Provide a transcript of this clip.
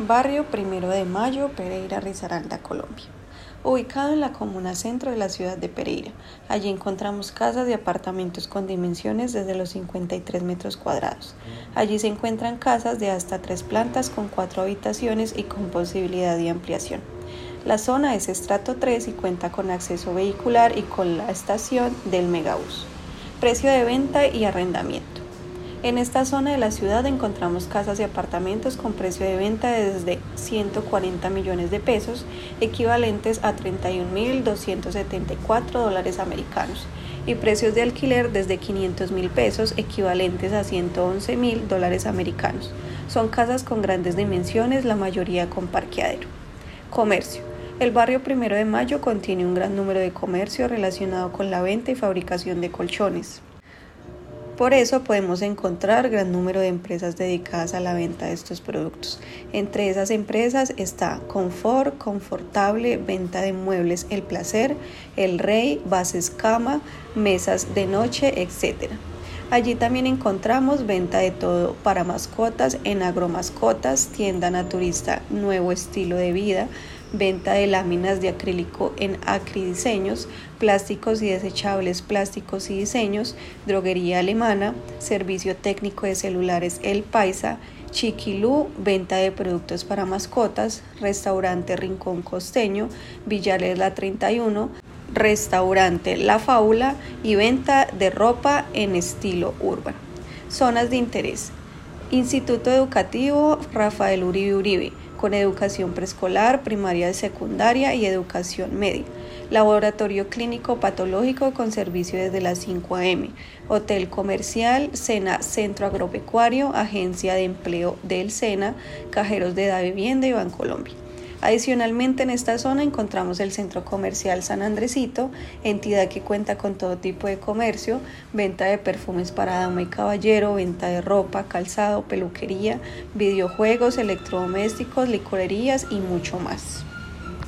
Barrio Primero de Mayo, Pereira, Risaralda, Colombia. Ubicado en la comuna centro de la ciudad de Pereira, allí encontramos casas y apartamentos con dimensiones desde los 53 metros cuadrados. Allí se encuentran casas de hasta tres plantas con cuatro habitaciones y con posibilidad de ampliación. La zona es estrato 3 y cuenta con acceso vehicular y con la estación del megabús. Precio de venta y arrendamiento. En esta zona de la ciudad encontramos casas y apartamentos con precio de venta de desde 140 millones de pesos, equivalentes a 31.274 dólares americanos, y precios de alquiler desde 500 mil pesos, equivalentes a 111 mil dólares americanos. Son casas con grandes dimensiones, la mayoría con parqueadero. Comercio. El barrio Primero de Mayo contiene un gran número de comercio relacionado con la venta y fabricación de colchones. Por eso podemos encontrar gran número de empresas dedicadas a la venta de estos productos. Entre esas empresas está Confort, Confortable, Venta de Muebles El Placer, El Rey, Bases Cama, Mesas de Noche, etc. Allí también encontramos venta de todo para mascotas en agromascotas, tienda naturista Nuevo Estilo de Vida, venta de láminas de acrílico en acridiseños, plásticos y desechables plásticos y diseños, droguería alemana, servicio técnico de celulares El Paisa, Chiquilú, venta de productos para mascotas, restaurante Rincón Costeño, Villares La 31, restaurante La Faula y venta de ropa en estilo urbano. Zonas de interés. Instituto Educativo Rafael Uribe Uribe con educación preescolar, primaria y secundaria y educación media. Laboratorio clínico patológico con servicio desde las 5 a.m. Hotel comercial, Sena Centro Agropecuario, Agencia de Empleo del Sena, Cajeros de Da Vivienda y Bancolombia. Adicionalmente en esta zona encontramos el Centro Comercial San Andresito, entidad que cuenta con todo tipo de comercio, venta de perfumes para dama y caballero, venta de ropa, calzado, peluquería, videojuegos, electrodomésticos, licorerías y mucho más.